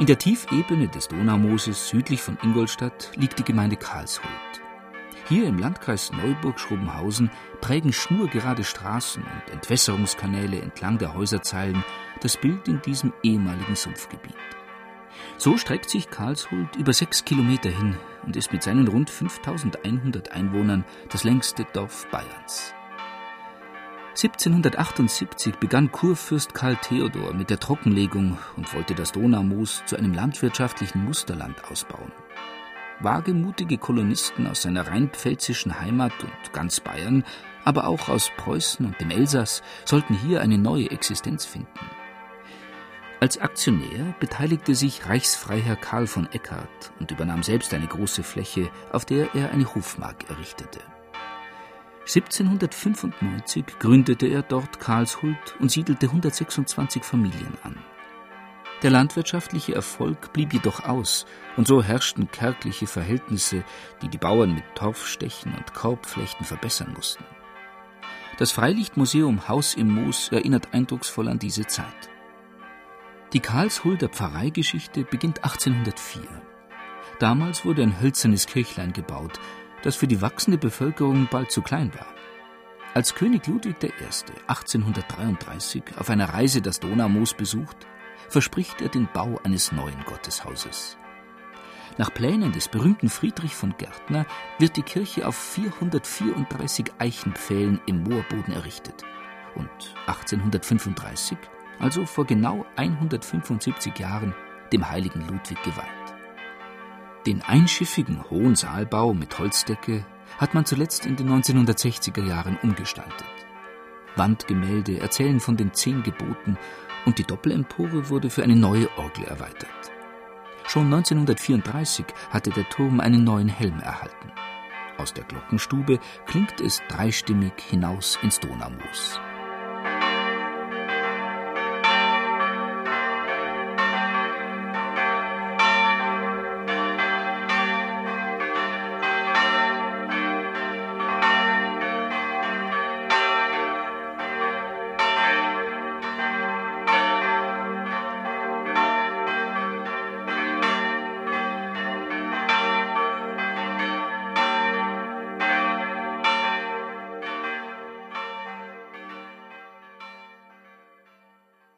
In der Tiefebene des Donaumooses südlich von Ingolstadt liegt die Gemeinde Karlshult. Hier im Landkreis Neuburg-Schrobenhausen prägen schnurgerade Straßen und Entwässerungskanäle entlang der Häuserzeilen das Bild in diesem ehemaligen Sumpfgebiet. So streckt sich Karlshult über sechs Kilometer hin und ist mit seinen rund 5100 Einwohnern das längste Dorf Bayerns. 1778 begann Kurfürst Karl Theodor mit der Trockenlegung und wollte das Donaumoos zu einem landwirtschaftlichen Musterland ausbauen. Wagemutige Kolonisten aus seiner rheinpfälzischen Heimat und ganz Bayern, aber auch aus Preußen und dem Elsass sollten hier eine neue Existenz finden. Als Aktionär beteiligte sich Reichsfreiherr Karl von Eckhardt und übernahm selbst eine große Fläche, auf der er eine Hofmark errichtete. 1795 gründete er dort Karlshult und siedelte 126 Familien an. Der landwirtschaftliche Erfolg blieb jedoch aus, und so herrschten kärgliche Verhältnisse, die die Bauern mit Torfstechen und Korbflechten verbessern mussten. Das Freilichtmuseum Haus im Moos erinnert eindrucksvoll an diese Zeit. Die Karlshulder Pfarreigeschichte beginnt 1804. Damals wurde ein hölzernes Kirchlein gebaut, das für die wachsende Bevölkerung bald zu klein war. Als König Ludwig I. 1833 auf einer Reise das Donaumoos besucht, verspricht er den Bau eines neuen Gotteshauses. Nach Plänen des berühmten Friedrich von Gärtner wird die Kirche auf 434 Eichenpfählen im Moorboden errichtet und 1835, also vor genau 175 Jahren, dem heiligen Ludwig geweiht. Den einschiffigen hohen Saalbau mit Holzdecke hat man zuletzt in den 1960er Jahren umgestaltet. Wandgemälde erzählen von den zehn Geboten und die Doppelempore wurde für eine neue Orgel erweitert. Schon 1934 hatte der Turm einen neuen Helm erhalten. Aus der Glockenstube klingt es dreistimmig hinaus ins Donaumoos.